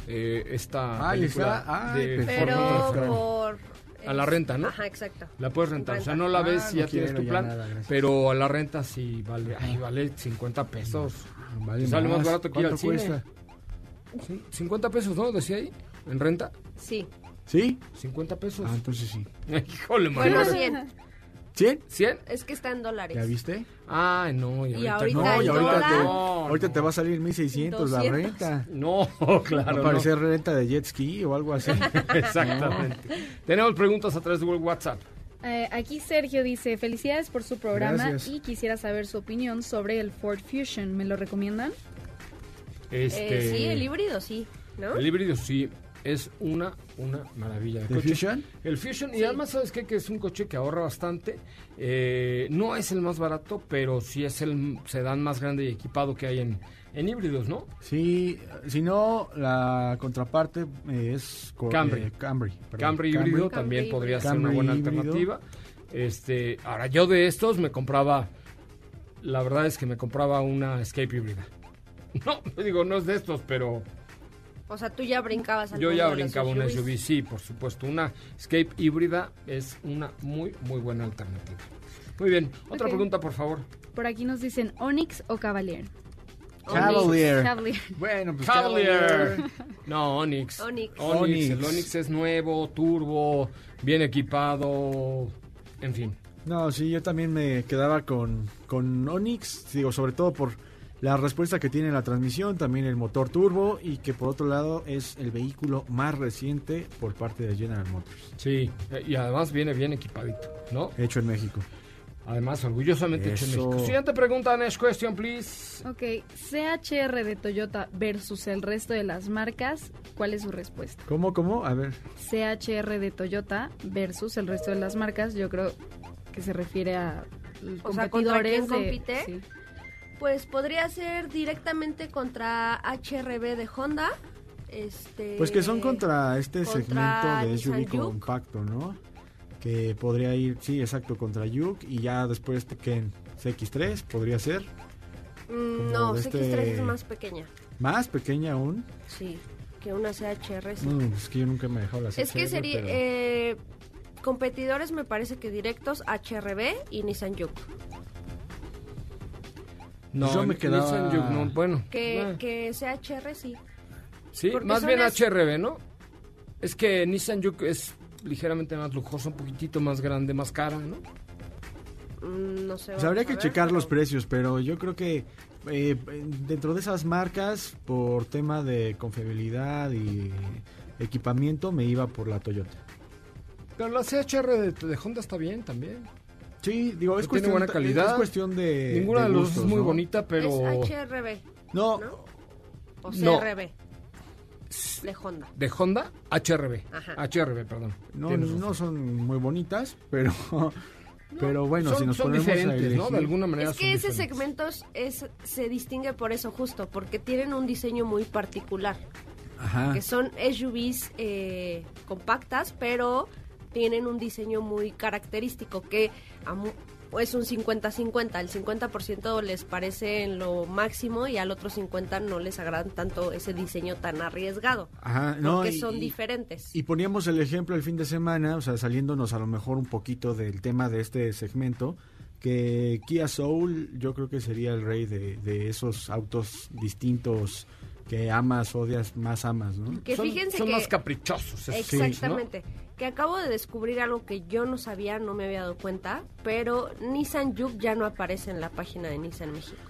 Speaker 1: Eh, esta película
Speaker 3: está. Ay,
Speaker 1: de
Speaker 4: Pero por...
Speaker 1: A la renta, ¿no?
Speaker 4: Ajá, exacto.
Speaker 1: La puedes rentar, o sea, no la
Speaker 3: Ah,
Speaker 1: ves si
Speaker 3: no
Speaker 1: ya tienes tu
Speaker 3: ya
Speaker 1: plan,
Speaker 3: nada,
Speaker 1: pero a la renta sí vale, ay, vale 50 pesos.
Speaker 3: Vale
Speaker 1: sale más barato que ir al
Speaker 3: ¿Cuánto
Speaker 1: cine.
Speaker 3: cuesta?
Speaker 1: Sí, 50 pesos, ¿no? Decía ahí, en renta,
Speaker 4: Sí.
Speaker 3: ¿Sí?
Speaker 1: 50 pesos.
Speaker 3: Ah, entonces sí.
Speaker 1: Híjole,
Speaker 4: Bueno,
Speaker 1: mano.
Speaker 4: 100.
Speaker 3: ¿100?
Speaker 1: ¿100?
Speaker 4: Es que está en dólares.
Speaker 3: ¿Ya viste?
Speaker 1: Ay, no, y
Speaker 4: Y
Speaker 1: ahorita,
Speaker 4: ahorita
Speaker 3: No, y ahorita,
Speaker 4: dólar.
Speaker 3: te,
Speaker 1: No,
Speaker 3: ahorita
Speaker 1: no.
Speaker 3: te va a salir 1600 la
Speaker 4: 200.
Speaker 3: renta.
Speaker 1: No,
Speaker 3: Va
Speaker 1: claro,
Speaker 3: a
Speaker 1: no.
Speaker 3: parecer renta de jet ski o algo así.
Speaker 1: Exactamente. Tenemos preguntas a través de WhatsApp.
Speaker 7: Eh, aquí Sergio dice, felicidades por su programa
Speaker 3: Gracias.
Speaker 7: y quisiera saber su opinión sobre el Ford Fusion. ¿Me lo recomiendan?
Speaker 1: Este,
Speaker 4: Eh, sí, el híbrido sí, ¿no?
Speaker 1: El híbrido sí. es una, una maravilla de
Speaker 3: ¿El
Speaker 1: coche.
Speaker 3: Fusion?
Speaker 1: El Fusion, y además, ¿sabes qué? Que es un coche que ahorra bastante. Eh, no es el más barato, pero sí es el sedán más grande y equipado que hay en, en híbridos, ¿no?
Speaker 3: Sí, si no, la contraparte eh, es
Speaker 1: Camry.
Speaker 3: eh, Camry.
Speaker 1: Camry híbrido
Speaker 4: Camry
Speaker 1: también podría ser una buena
Speaker 3: híbrido.
Speaker 1: alternativa. Este, ahora yo de estos me compraba, la verdad es que me compraba una Escape híbrida. No, digo, no es de estos, pero
Speaker 4: O sea, tú ya brincabas al
Speaker 1: yo ya brincaba una. SUV, sí, por supuesto. Una Escape híbrida es una muy, muy buena alternativa. Muy bien, otra pregunta, por favor.
Speaker 7: Por aquí nos dicen Onix o Cavalier.
Speaker 3: Cavalier.
Speaker 7: Cavalier.
Speaker 3: Bueno, pues
Speaker 1: Cavalier. No, Onix.
Speaker 4: Onix.
Speaker 1: Onix. El
Speaker 3: Onix.
Speaker 1: Onix es nuevo, turbo, bien equipado, en fin.
Speaker 3: No, sí, yo también me quedaba con, con Onix, digo, sobre todo por la respuesta que tiene la transmisión, también el motor turbo y que por otro lado es el vehículo más reciente por parte de General Motors,
Speaker 1: Sí, eh, y además viene bien equipadito, ¿no?
Speaker 3: hecho en México.
Speaker 1: Además, orgullosamente hecho en. México. Siguiente pregunta, next question, please.
Speaker 7: Ok, CHR de Toyota versus el resto de las marcas, ¿cuál es su respuesta?
Speaker 3: ¿Cómo, cómo? A ver,
Speaker 7: CHR de Toyota versus el resto de las marcas, yo creo que se refiere a
Speaker 4: O sea, ¿contra quién
Speaker 7: competidores de-
Speaker 4: compite?
Speaker 7: sí.
Speaker 4: Pues podría ser directamente contra HRB de Honda. Este,
Speaker 3: pues que son contra este
Speaker 4: contra
Speaker 3: segmento de SUV compacto, ¿no? Que podría ir, sí, exacto, contra Juke y ya después que CX3 podría ser
Speaker 4: Mm, no,
Speaker 3: de
Speaker 4: CX3
Speaker 3: este-
Speaker 4: es más pequeña.
Speaker 3: más pequeña aún.
Speaker 4: Sí, que una CHR. sí.
Speaker 3: Mm, es que yo nunca me he dejado la
Speaker 4: es que
Speaker 3: CHR,
Speaker 4: sería...
Speaker 3: pero-
Speaker 4: eh, competidores me parece que directos HRB y Nissan Juke.
Speaker 1: No,
Speaker 3: Yo me quedaba-
Speaker 1: Nissan Juke, no, bueno.
Speaker 4: Que,
Speaker 1: eh,
Speaker 4: que CHR sí.
Speaker 1: sí,
Speaker 4: porque
Speaker 1: más bien HRB, ¿no? Es que Nissan Juke es ligeramente más lujosa, un poquitito más grande, más cara, ¿no?
Speaker 4: Mm, no sé.
Speaker 3: Pues habría que
Speaker 4: ver,
Speaker 3: checar los precios, pero yo creo que eh, dentro de esas marcas, por tema de confiabilidad y equipamiento, me iba por la Toyota.
Speaker 1: Pero la CHR de, de Honda está bien también.
Speaker 3: Sí, digo, es cuestión,
Speaker 1: buena calidad.
Speaker 3: Es cuestión de.
Speaker 1: Ninguna de, los dos
Speaker 3: gustos,
Speaker 1: es muy
Speaker 3: ¿no?
Speaker 1: bonita, pero...
Speaker 4: Es HRB,
Speaker 3: No,
Speaker 4: ¿no? O
Speaker 1: No.
Speaker 4: CRB. De Honda.
Speaker 1: De Honda, HRB.
Speaker 4: Ajá.
Speaker 1: HRB, perdón.
Speaker 3: no, no son muy bonitas, pero. pero bueno,
Speaker 1: son,
Speaker 3: si nos
Speaker 1: son
Speaker 3: ponemos a
Speaker 1: diferentes, ¿no?
Speaker 3: elegir-
Speaker 1: De alguna manera
Speaker 4: Es que
Speaker 1: son
Speaker 4: ese
Speaker 1: diferentes.
Speaker 4: segmento es, se distingue por eso justo, porque tienen un diseño muy particular,
Speaker 3: Ajá.
Speaker 4: que son SUVs eh, compactas, pero tienen un diseño muy característico, que a mu- es un 50-50, el 50% les parece en lo máximo y al otro 50% no les agradan tanto ese diseño tan arriesgado,
Speaker 3: Ajá, no,
Speaker 4: porque
Speaker 3: y-
Speaker 4: son
Speaker 3: y-
Speaker 4: diferentes.
Speaker 3: Y poníamos el ejemplo el fin de semana, o sea, saliéndonos a lo mejor un poquito del tema de este segmento, que Kia Soul yo creo que sería el rey de, de esos autos distintos que amas, odias, más amas, ¿no?
Speaker 4: que
Speaker 1: son,
Speaker 4: fíjense
Speaker 1: son
Speaker 4: que...
Speaker 1: más caprichosos. esos, sí,
Speaker 4: Exactamente. Que acabo de descubrir algo que yo no sabía, no me había dado cuenta, pero Nissan Juke ya no aparece en la página de Nissan México.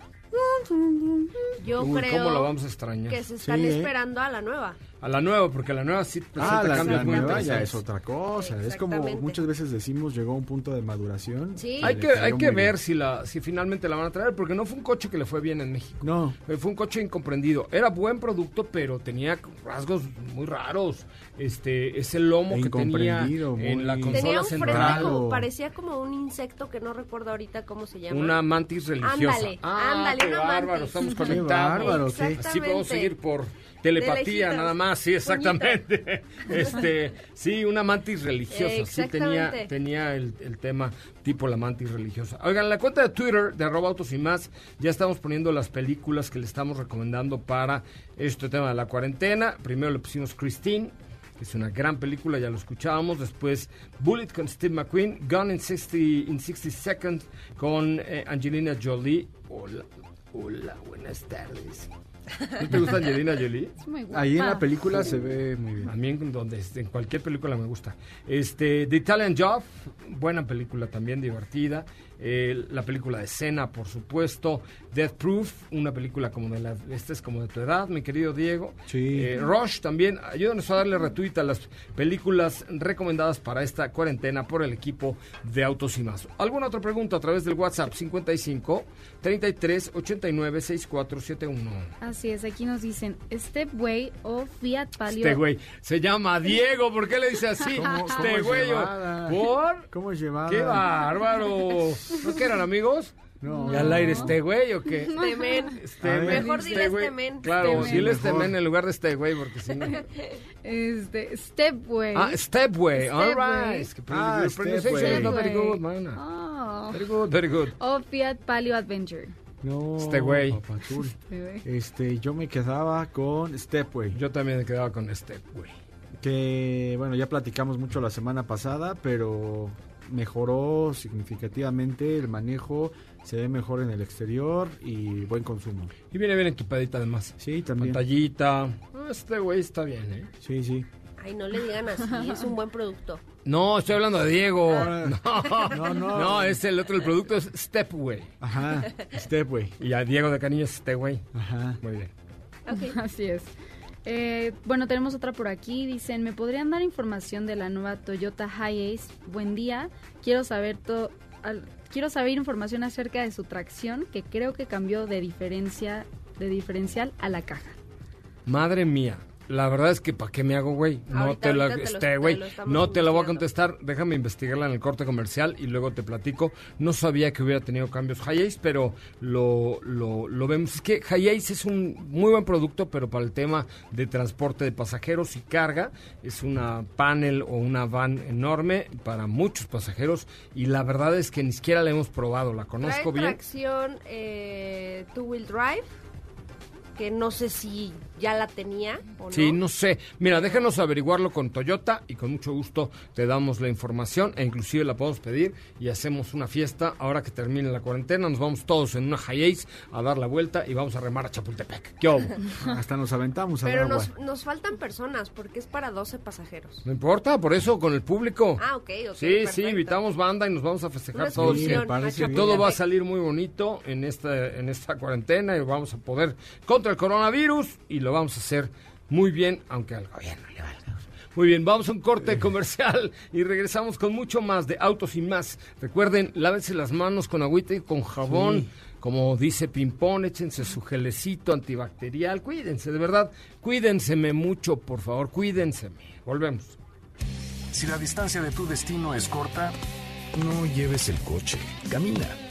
Speaker 4: Yo
Speaker 1: Uy,
Speaker 4: creo
Speaker 1: ¿cómo la vamos a extrañar?
Speaker 4: que se están
Speaker 3: Sí, ¿eh?
Speaker 4: esperando a la nueva.
Speaker 1: A la nueva, porque la nueva sí
Speaker 3: Ah,
Speaker 1: presenta
Speaker 3: la,
Speaker 1: cambios
Speaker 3: la
Speaker 1: muy
Speaker 3: nueva ya es otra cosa. Es como muchas veces decimos, llegó a un punto de maduración.
Speaker 4: Sí.
Speaker 1: Hay que, hay que
Speaker 3: muy
Speaker 1: ver
Speaker 3: bien.
Speaker 1: si la si finalmente la van a traer, porque no fue un coche que le fue bien en México.
Speaker 3: No,
Speaker 1: Eh, Fue un coche incomprendido. Era buen producto, pero tenía rasgos muy raros. Este, ese lomo
Speaker 3: E
Speaker 1: que tenía
Speaker 3: incomprendido,
Speaker 1: en la
Speaker 3: muy-
Speaker 1: consola
Speaker 4: Tenía un frente
Speaker 1: central.
Speaker 4: como, parecía como un insecto que no recuerdo ahorita cómo se llama.
Speaker 1: Una mantis religiosa.
Speaker 4: Ándale,
Speaker 1: ah,
Speaker 4: ándale,
Speaker 1: qué
Speaker 4: una
Speaker 1: bárbaro,
Speaker 4: mantis.
Speaker 1: estamos
Speaker 4: Qué
Speaker 1: conectados.
Speaker 3: bárbaro, qué-
Speaker 1: Así podemos seguir por telepatía nada más, sí, exactamente. este, sí, una mantis religiosa, sí tenía, tenía el, el tema tipo la mantis religiosa. Oigan, en la cuenta de Twitter de arroba autos y más, ya estamos poniendo las películas que le estamos recomendando para este tema de la cuarentena. Primero le pusimos Christine, que es una gran película, ya lo escuchábamos. Después Bullet con Steve McQueen, Gone in 60, in 60 Seconds con eh, Angelina Jolie. Hola, hola, buenas tardes. ¿No te gusta Angelina Jolie?
Speaker 7: Es muy guapa.
Speaker 3: ahí en la película se ve muy bien.
Speaker 1: A mí en, donde, en cualquier película me gusta. Este, The Italian Job, buena película también, divertida. Eh, la película de Cena, por supuesto, Death Proof, una película como de la, esta es como de tu edad, mi querido Diego.
Speaker 3: Sí.
Speaker 1: Eh, Rush también, ayúdanos a darle retweet a las películas recomendadas para esta cuarentena por el equipo de Autos y Más. ¿Alguna otra pregunta a través del WhatsApp 55 33 89 6471?
Speaker 7: Así es, aquí nos dicen Stepway o Fiat Palio.
Speaker 1: Este güey se llama Diego, ¿por qué le dice así?
Speaker 3: ¿Cómo-
Speaker 1: Este
Speaker 3: cómo es
Speaker 1: güey. ¿Por?
Speaker 3: ¿Cómo es llevada?
Speaker 1: ¡Qué bárbaro! ¿No que eran amigos?
Speaker 3: No.
Speaker 1: ¿Y al aire este güey o qué?
Speaker 4: Este men.
Speaker 1: Este men,
Speaker 4: Mejor
Speaker 1: este
Speaker 4: dile este men.
Speaker 1: Claro,
Speaker 7: Este
Speaker 1: dile este men en lugar de este güey, porque si no.
Speaker 7: Este, Stepway.
Speaker 1: Ah, Stepway, all right. Es que
Speaker 3: Ah,
Speaker 1: pronunciation is very good, man.
Speaker 7: Oh.
Speaker 1: Very good, very good.
Speaker 7: O Fiat Palio Adventure.
Speaker 3: No,
Speaker 1: Este güey.
Speaker 3: Este, yo me quedaba con Stepway,
Speaker 1: Yo también me quedaba con Stepway.
Speaker 3: que bueno, ya platicamos mucho la semana pasada, pero mejoró significativamente el manejo, se ve mejor en el exterior y buen consumo.
Speaker 1: Y viene bien equipadita además.
Speaker 3: Sí, también.
Speaker 1: Pantallita. Ah, Este güey está bien, ¿eh?
Speaker 3: Sí, sí.
Speaker 4: Ay, no le digan así, es un buen producto.
Speaker 1: No, estoy hablando de Diego.
Speaker 3: Ah.
Speaker 1: No,
Speaker 3: No, no.
Speaker 1: No, es el otro, el producto es Stepway.
Speaker 3: Ajá, Stepway.
Speaker 1: Y a Diego de Cariño es Stepway.
Speaker 3: Ajá.
Speaker 1: Muy bien.
Speaker 7: Así es. Eh, bueno, tenemos otra por aquí. Dicen, ¿me podrían dar información de la nueva Toyota Hiace? Buen día. Quiero saber todo. quiero saber información acerca de su tracción, que creo que cambió de diferencia, de diferencial a la caja.
Speaker 1: Madre mía. La verdad es que ¿para qué me hago, güey? No
Speaker 4: Ahorita-
Speaker 1: te la, este,
Speaker 4: te
Speaker 1: güey, no te la voy a contestar. Déjame investigarla en el corte comercial y luego te platico. No sabía que hubiera tenido cambios Hiace, pero lo, lo, lo vemos. Es que Hiace es un muy buen producto, pero para el tema de transporte de pasajeros y carga es una panel o una van enorme para muchos pasajeros y la verdad es que ni siquiera la hemos probado. La conozco
Speaker 4: Trae
Speaker 1: bien.
Speaker 4: tracción eh, two-wheel drive, que no sé si ya la tenía o no.
Speaker 1: Sí, no sé. Mira, déjanos averiguarlo con Toyota y con mucho gusto te damos la información e inclusive la podemos pedir y hacemos una fiesta. Ahora que termine la cuarentena, nos vamos todos en una Hiace a dar la vuelta y vamos a remar a Chapultepec. ¿Qué hubo?
Speaker 3: Hasta nos aventamos al
Speaker 4: Pero
Speaker 3: agua.
Speaker 4: nos, nos faltan personas porque es para 12 pasajeros.
Speaker 1: No importa, por eso con el público.
Speaker 4: Ah, ok, ok.
Speaker 1: Sí,
Speaker 4: perfecto.
Speaker 1: sí, invitamos banda y nos vamos a festejar
Speaker 4: Una
Speaker 1: todos.
Speaker 4: excursión
Speaker 3: me parece
Speaker 4: a
Speaker 3: bien.
Speaker 1: Todo va a
Speaker 4: Chapultepec.
Speaker 1: salir muy bonito en esta, en esta cuarentena y vamos a poder contra el coronavirus y lo vamos a hacer muy bien, aunque al gobierno le valga. Muy bien, vamos a un corte comercial y regresamos con mucho más de autos y más. Recuerden, lávense las manos con agüita y con jabón. Como dice Pimpón, échense su gelecito antibacterial. Cuídense, de verdad. Cuídenseme mucho, por favor. Cuídenseme. Volvemos.
Speaker 2: Si la distancia de tu destino es corta, no lleves el coche, camina.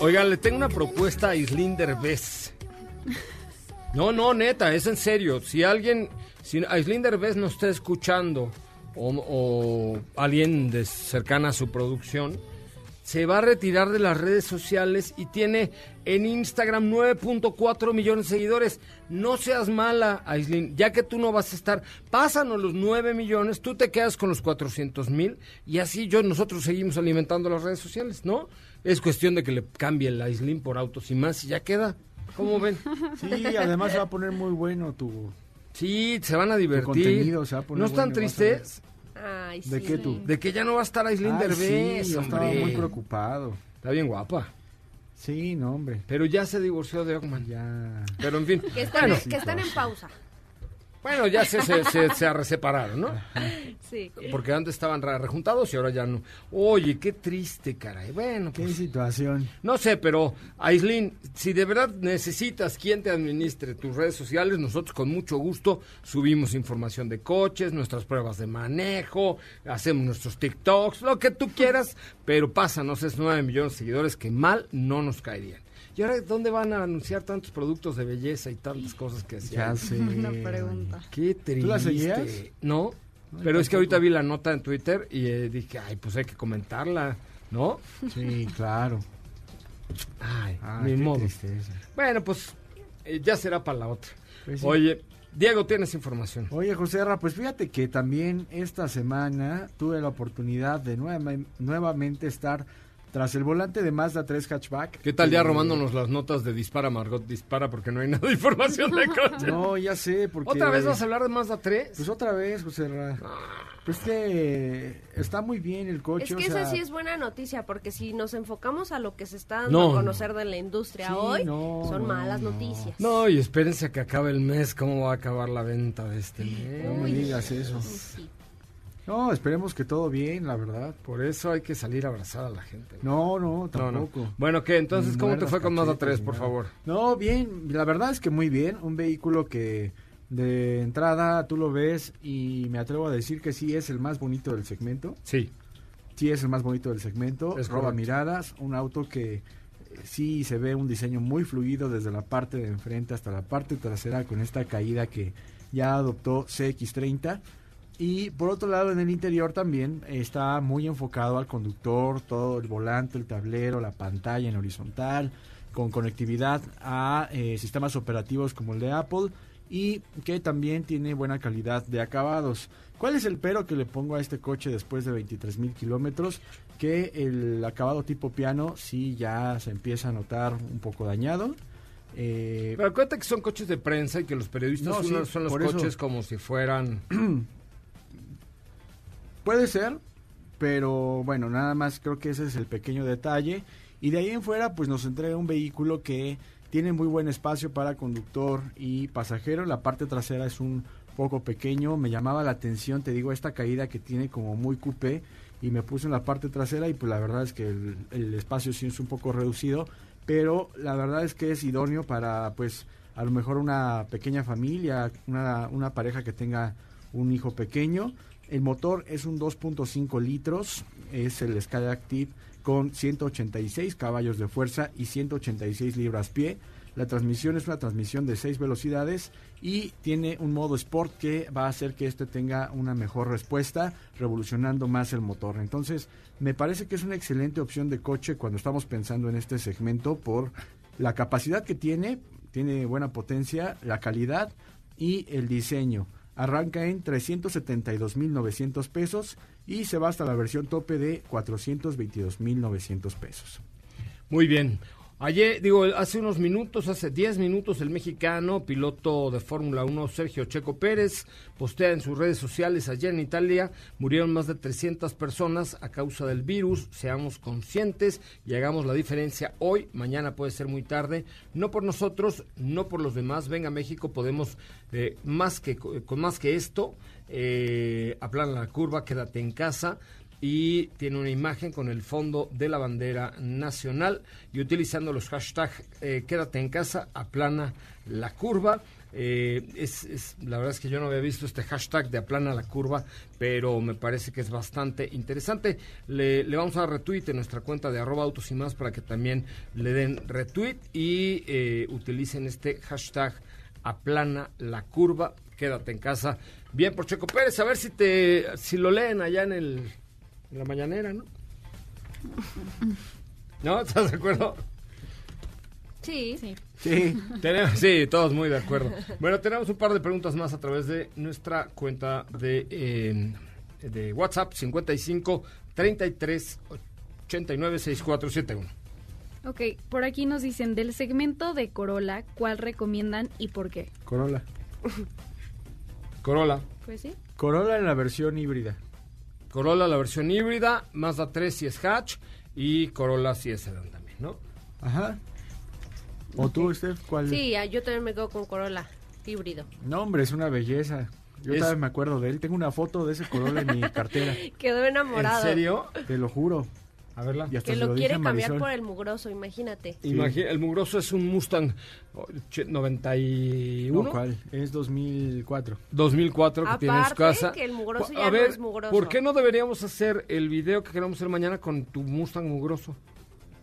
Speaker 1: Oigan, le tengo una propuesta a Islinder Bess. No, no, neta, es en serio. Si alguien, si Islinder Bess nos está escuchando o, o alguien de cercana a su producción, se va a retirar de las redes sociales y tiene en Instagram 9.4 millones de seguidores. No seas mala, Aislin, ya que tú no vas a estar, pásanos los 9 millones, tú te quedas con los 400 mil y así yo, nosotros seguimos alimentando las redes sociales, ¿no? Es cuestión de que le cambie el Aislin por autos y más y ya queda. ¿Cómo ven?
Speaker 3: Sí, además se va a poner muy bueno tu...
Speaker 1: Sí, se van a divertir.
Speaker 3: contenido se va a poner
Speaker 1: ¿No están
Speaker 3: bueno,
Speaker 1: tristes?
Speaker 4: Ay,
Speaker 3: ¿De
Speaker 4: sí.
Speaker 3: qué tú?
Speaker 1: De que ya no va a estar Aislinn
Speaker 3: Ay,
Speaker 1: Derbez,
Speaker 3: sí, yo estaba muy preocupado.
Speaker 1: Está bien guapa.
Speaker 3: Sí, no, hombre.
Speaker 1: Pero ya se divorció de Ockman.
Speaker 3: Ya.
Speaker 1: Pero en fin.
Speaker 4: Que están,
Speaker 1: Bueno,
Speaker 4: en, que están en pausa.
Speaker 1: Bueno, ya se, se, se, se separaron, ¿no?
Speaker 4: Sí.
Speaker 1: Porque antes estaban re- rejuntados y ahora ya no. Oye, qué triste, caray. Bueno,
Speaker 3: Qué
Speaker 1: pues,
Speaker 3: situación.
Speaker 1: no sé, pero Aislin, si de verdad necesitas quien te administre tus redes sociales, nosotros con mucho gusto subimos información de coches, nuestras pruebas de manejo, hacemos nuestros TikToks, lo que tú quieras, pero pásanos, es 9 millones de seguidores que mal no nos caerían. ¿Y ahora dónde van a anunciar tantos productos de belleza y tantas cosas que hacían?
Speaker 3: Ya sé.
Speaker 7: Una pregunta.
Speaker 1: Qué triste.
Speaker 3: la seguías?
Speaker 1: No, pero es que ahorita vi la nota en Twitter y eh, dije, ay, pues hay que comentarla, ¿no?
Speaker 3: Sí, claro.
Speaker 1: Ay,
Speaker 3: Ay,
Speaker 1: ni
Speaker 3: qué
Speaker 1: modo.
Speaker 3: tristeza.
Speaker 1: Bueno, pues eh, ya será para la otra.
Speaker 3: Pues sí.
Speaker 1: Oye, Diego, tienes información.
Speaker 3: Oye, José Ra, pues fíjate que también esta semana tuve la oportunidad de nueva- nuevamente estar tras el volante de Mazda 3 Hatchback.
Speaker 1: ¿Qué tal ya
Speaker 3: Eh,
Speaker 1: robándonos las notas de Dispara, Margot? Dispara porque no hay nada de información de coche.
Speaker 3: No, ya sé, porque...
Speaker 1: ¿Otra vez vas a hablar de Mazda 3?
Speaker 3: Pues otra vez, José Ra. Pues que está muy bien el coche.
Speaker 4: Es
Speaker 3: o
Speaker 4: que esa sí es buena noticia, porque si nos enfocamos a lo que se está dando
Speaker 1: No,
Speaker 4: a conocer de la industria
Speaker 3: Sí,
Speaker 4: hoy,
Speaker 3: no,
Speaker 4: son
Speaker 3: no,
Speaker 4: malas
Speaker 3: no.
Speaker 4: noticias.
Speaker 1: No, y espérense a que acabe el mes. ¿Cómo va a acabar la venta de este
Speaker 3: No me
Speaker 1: mes?
Speaker 3: digas eso.
Speaker 4: Sí.
Speaker 3: No, esperemos que todo bien, la verdad.
Speaker 1: Por eso hay que salir a abrazar a la gente.
Speaker 3: No, no,
Speaker 1: No, no.
Speaker 3: tampoco.
Speaker 1: Bueno, ¿qué? Entonces, ¿cómo te fue con Mazda
Speaker 3: cachetes
Speaker 1: 3,
Speaker 3: ni
Speaker 1: por favor?
Speaker 3: No, bien, la verdad es que muy bien. Un vehículo que de entrada tú lo ves y me atrevo a decir que sí es el más bonito del segmento.
Speaker 1: Sí.
Speaker 3: Sí es el más bonito del segmento.
Speaker 1: Es
Speaker 3: roba
Speaker 1: correcto.
Speaker 3: miradas. Un auto que eh, sí se ve un diseño muy fluido desde la parte de enfrente hasta la parte trasera con esta caída que ya adoptó CX30. Y por otro lado, en el interior también está muy enfocado al conductor, todo el volante, el tablero, la pantalla en horizontal, con conectividad a eh, sistemas operativos como el de Apple y que también tiene buena calidad de acabados. ¿Cuál es el pero que le pongo a este coche después de 23 mil kilómetros? Que el acabado tipo piano sí ya se empieza a notar un poco dañado. Eh,
Speaker 1: Pero acuérdate que son coches de prensa y que los periodistas
Speaker 3: No, sí,
Speaker 1: son, los
Speaker 3: eso.
Speaker 1: coches como si fueran...
Speaker 3: Puede ser, pero bueno, nada más creo que ese es el pequeño detalle. Y de ahí en fuera, pues nos entrega un vehículo que tiene muy buen espacio para conductor y pasajero. La parte trasera es un poco pequeño. Me llamaba la atención, te digo, esta caída que tiene como muy coupé. Y me puse en la parte trasera y pues la verdad es que el, espacio sí es un poco reducido. Pero la verdad es que es idóneo para pues a lo mejor una pequeña familia, una pareja que tenga un hijo pequeño. El motor es un 2.5 litros, es el Skyactiv con 186 caballos de fuerza y 186 libras pie. La transmisión es una transmisión de 6 velocidades y tiene un modo Sport que va a hacer que este tenga una mejor respuesta, revolucionando más el motor. Entonces, me parece que es una excelente opción de coche cuando estamos pensando en este segmento por la capacidad que tiene, tiene buena potencia, la calidad y el diseño. Arranca en 372.900 pesos y se va hasta la versión tope de 422.900 pesos.
Speaker 1: Muy bien. Ayer, digo, hace unos minutos, hace 10 minutos, el mexicano, piloto de Fórmula 1, Sergio Checo Pérez, postea en sus redes sociales, ayer en Italia murieron más de 300 personas a causa del virus, seamos conscientes y hagamos la diferencia hoy, mañana puede ser muy tarde, no por nosotros, no por los demás, venga México, podemos, eh, más que, con más que esto, eh, la curva, quédate en casa, y tiene una imagen con el fondo de la bandera nacional y utilizando los hashtags eh, quédate en casa, aplana la curva. Eh, es, es- la verdad es que yo no había visto este hashtag de aplana la curva, pero me parece que es bastante interesante. Le, le vamos a dar retweet en nuestra cuenta de arroba autos y más para que también le den retweet y eh, utilicen este hashtag aplana la curva, quédate en casa. Bien por Checo Pérez, a ver si te si lo leen allá en el en la mañanera, ¿no? ¿No? ¿Estás de acuerdo?
Speaker 4: Sí.
Speaker 7: Sí.
Speaker 3: Sí,
Speaker 1: Tenemos- sí, todos muy de acuerdo. Bueno, tenemos un par de preguntas más a través de nuestra cuenta de, eh, de WhatsApp 55 33 89 6471.
Speaker 7: Ok, por aquí nos dicen del segmento de Corolla, ¿cuál recomiendan y por qué?
Speaker 3: Corolla.
Speaker 1: Corolla.
Speaker 7: Pues sí.
Speaker 3: Corolla en la versión híbrida.
Speaker 1: Corolla la versión híbrida, Mazda 3 si es hatch y Corolla si es sedán también, ¿no?
Speaker 3: Ajá. ¿O tú, Steph? ¿Cuál?
Speaker 4: Sí, ah, yo también me quedo con Corolla. híbrido.
Speaker 3: No, hombre, es una belleza. Yo
Speaker 1: Es-
Speaker 3: también me acuerdo de él. Tengo una foto de ese Corolla en mi cartera.
Speaker 4: Quedó enamorado.
Speaker 1: ¿En serio?
Speaker 3: Te lo juro.
Speaker 1: A verla.
Speaker 3: Y hasta
Speaker 4: Que lo quiere cambiar
Speaker 3: Marisol.
Speaker 4: por el mugroso, imagínate.
Speaker 1: El mugroso es un Mustang oh, che- 91.
Speaker 3: No, ¿cuál? Es 2004.
Speaker 1: 2004 que tiene en su casa.
Speaker 4: que el mugroso
Speaker 1: Pu-
Speaker 4: ya
Speaker 1: a
Speaker 4: no
Speaker 1: ver,
Speaker 4: es mugroso.
Speaker 1: ¿por qué no deberíamos hacer el video que queremos hacer mañana con tu Mustang mugroso?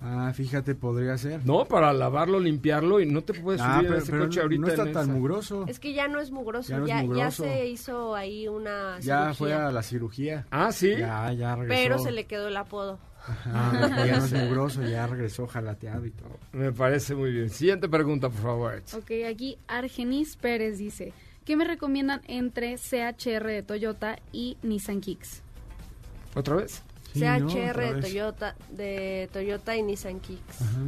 Speaker 3: Ah, fíjate, podría ser.
Speaker 1: No, para lavarlo, limpiarlo y no te puedes
Speaker 3: Ah,
Speaker 1: subir
Speaker 3: pero,
Speaker 1: ese
Speaker 3: pero
Speaker 1: coche ahorita.
Speaker 3: no está
Speaker 1: en
Speaker 3: tan
Speaker 1: esa.
Speaker 3: mugroso.
Speaker 4: Es que ya no es mugroso,
Speaker 3: Ya no
Speaker 4: ya,
Speaker 3: es
Speaker 4: ya
Speaker 3: mugroso.
Speaker 4: se hizo ahí una
Speaker 3: Ya
Speaker 4: cirugía,
Speaker 3: fue a la cirugía.
Speaker 1: Ah, sí.
Speaker 3: Ya, ya regresó.
Speaker 4: pero se le quedó el apodo.
Speaker 3: Ajá, ya no es mugroso, ya regresó jalateado y todo.
Speaker 1: Me parece muy bien. Siguiente pregunta, por favor.
Speaker 7: Ok, aquí Argenis Pérez dice, ¿qué me recomiendan entre CHR de Toyota y Nissan Kicks?
Speaker 1: ¿Otra vez?
Speaker 3: Sí, ¿no?
Speaker 4: CHR
Speaker 3: Otra
Speaker 4: de
Speaker 3: vez.
Speaker 4: Toyota, de Toyota y Nissan Kicks.
Speaker 3: Ajá.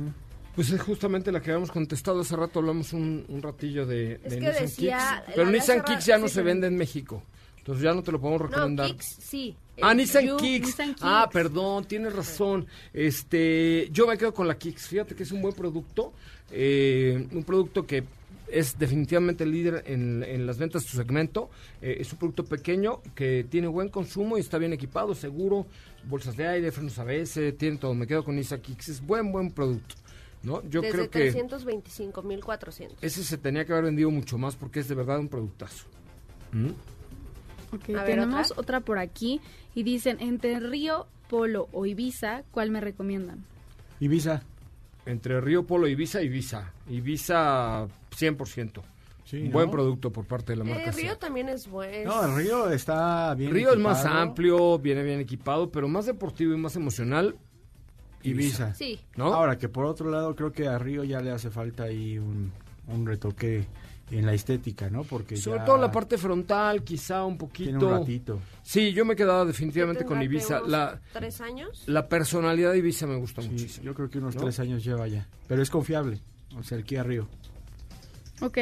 Speaker 1: Pues es justamente la que habíamos contestado hace rato, hablamos un, un ratillo de,
Speaker 4: Es
Speaker 1: de
Speaker 4: que
Speaker 1: Nissan
Speaker 4: decía-
Speaker 1: Kicks. Pero Nissan Kicks ya no
Speaker 4: sí,
Speaker 1: se
Speaker 4: sí.
Speaker 1: vende en México. Entonces ya no te lo podemos
Speaker 4: No,
Speaker 1: recomendar.
Speaker 4: Kicks sí.
Speaker 1: Ah,
Speaker 4: El
Speaker 1: Nissan
Speaker 4: You-
Speaker 1: Kicks.
Speaker 7: Nissan
Speaker 1: Ah, perdón, tienes razón. Este, yo me quedo con la Kicks. Fíjate que es un buen producto, eh, un producto que es definitivamente el líder en, en las ventas de su segmento. Eh, es un producto pequeño que tiene buen consumo y está bien equipado, seguro, bolsas de aire, frenos ABS, tiene todo. Me quedo con Nissan Kicks. Es buen, buen producto. ¿no? Yo
Speaker 4: Desde
Speaker 1: creo que
Speaker 4: 325.400.
Speaker 1: ese se tenía que haber vendido mucho más porque es de verdad un productazo. ¿Mm?
Speaker 7: Ok,
Speaker 4: A ver,
Speaker 7: tenemos
Speaker 4: ¿otra?
Speaker 7: ¿otra? por aquí y dicen, entre Río, Polo o Ibiza, ¿cuál me recomiendan?
Speaker 3: Ibiza.
Speaker 1: Entre Río Polo y Ibiza, Ibiza. Ibiza 100%.
Speaker 3: Sí, ¿no?
Speaker 1: Buen producto por parte de la
Speaker 4: Eh,
Speaker 1: marca.
Speaker 4: Río
Speaker 1: Seat.
Speaker 4: también es bueno.
Speaker 3: No, el río está bien
Speaker 1: Río es más amplio, viene bien equipado, pero más deportivo y más emocional.
Speaker 3: Ibiza.
Speaker 4: Sí.
Speaker 1: ¿No?
Speaker 3: Ahora que por otro lado creo que a Río ya le hace falta ahí un, un retoque en la estética, ¿no? Porque
Speaker 1: Sobre
Speaker 3: ya
Speaker 1: todo la parte frontal, quizá un poquito.
Speaker 3: tiene un ratito.
Speaker 1: Sí, yo me he quedado
Speaker 4: ¿Qué
Speaker 1: definitivamente con Ibiza.
Speaker 4: unos
Speaker 1: La,
Speaker 4: ¿Tres años?
Speaker 1: la personalidad de Ibiza me gusta
Speaker 3: Sí,
Speaker 1: muchísimo.
Speaker 3: yo creo que unos
Speaker 1: ¿No?
Speaker 3: tres años lleva ya. Pero es confiable. O sea, el Kia Río.
Speaker 7: Ok,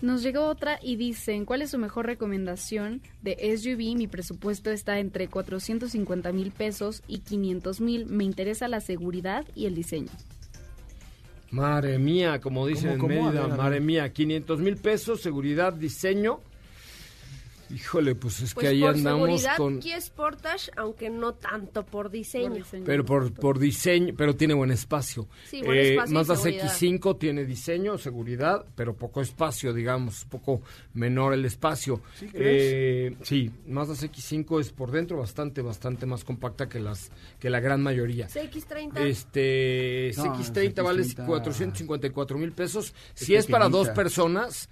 Speaker 7: nos llegó otra y dicen, ¿cuál es su mejor recomendación de SUV? Mi presupuesto está entre 450 mil pesos y 500 mil. Me interesa la seguridad y el diseño.
Speaker 1: Madre mía, como dicen en
Speaker 3: ¿Cómo, cómo? A
Speaker 1: Mérida,
Speaker 3: ver.
Speaker 1: madre mía, 500 mil pesos, seguridad, diseño. Híjole, pues es
Speaker 4: Pues
Speaker 1: que ahí
Speaker 4: por
Speaker 1: andamos
Speaker 4: seguridad,
Speaker 1: con...
Speaker 4: Kia Sportage, aunque no tanto por diseño.
Speaker 7: Por diseño.
Speaker 1: Pero por, por diseño, pero tiene buen espacio.
Speaker 4: Sí, buen espacio y
Speaker 1: Mazda
Speaker 4: seguridad.
Speaker 1: CX5 tiene diseño, seguridad, pero poco espacio, digamos, poco menor el espacio.
Speaker 3: ¿Sí
Speaker 1: Eh, sí, Mazda CX5 es por dentro bastante, bastante más compacta que las que la gran mayoría.
Speaker 4: CX30.
Speaker 1: Este
Speaker 3: No,
Speaker 1: CX30 vale
Speaker 3: CX30
Speaker 1: 454 mil pesos.
Speaker 3: Es
Speaker 1: si es para dos personas,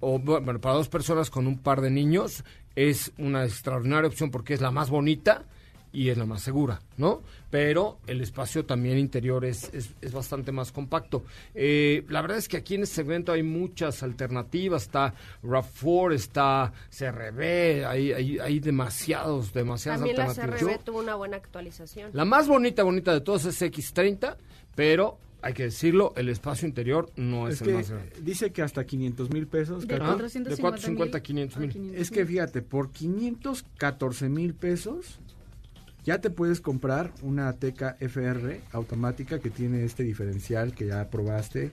Speaker 1: o bueno, para dos personas con un par de niños, es una extraordinaria opción porque es la más bonita y es la más segura, ¿no? Pero el espacio también interior es, es, es bastante más compacto. Eh, la verdad es que aquí en este segmento hay muchas alternativas. Está RAV4, está CRB, hay, hay, hay demasiados, demasiadas
Speaker 4: También la
Speaker 1: alternativas.
Speaker 4: CRB
Speaker 1: Yo-
Speaker 4: tuvo una buena actualización.
Speaker 1: la más bonita, bonita de todas es X30, pero hay que decirlo, el espacio interior no es,
Speaker 3: Es
Speaker 1: el
Speaker 3: que
Speaker 1: más grande.
Speaker 3: dice que hasta 500 mil pesos.
Speaker 7: De
Speaker 1: Ah,
Speaker 3: Cato.
Speaker 7: 450
Speaker 1: de 450 a
Speaker 7: mil
Speaker 1: 500 mil.
Speaker 7: a 500
Speaker 3: Es que fíjate, por 514 mil pesos ya te puedes comprar una Teca FR automática que tiene este diferencial que ya probaste,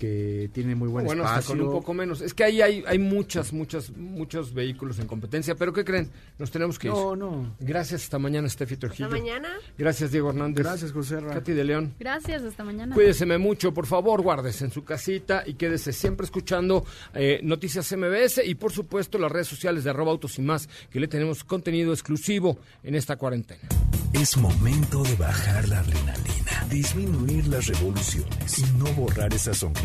Speaker 3: que tiene muy buen
Speaker 1: bueno, hasta
Speaker 3: espacio.
Speaker 1: con un poco menos. Es que ahí hay, hay muchas, muchas, muchos vehículos en competencia, pero ¿qué creen? Nos tenemos que ir.
Speaker 3: No, no.
Speaker 1: Gracias, hasta mañana, Steffi
Speaker 4: Hasta
Speaker 1: Trujillo.
Speaker 4: mañana.
Speaker 1: Gracias, Diego Hernández.
Speaker 3: Gracias, José Ra.
Speaker 1: Katy de León.
Speaker 7: Gracias, hasta mañana.
Speaker 1: Cuídeseme mucho, por favor, guárdese en su casita y quédese siempre escuchando eh, Noticias MBS y por supuesto las redes sociales de arroba autos y más, que le tenemos contenido exclusivo en esta cuarentena.
Speaker 2: Es momento de bajar la adrenalina, disminuir las revoluciones y no borrar esa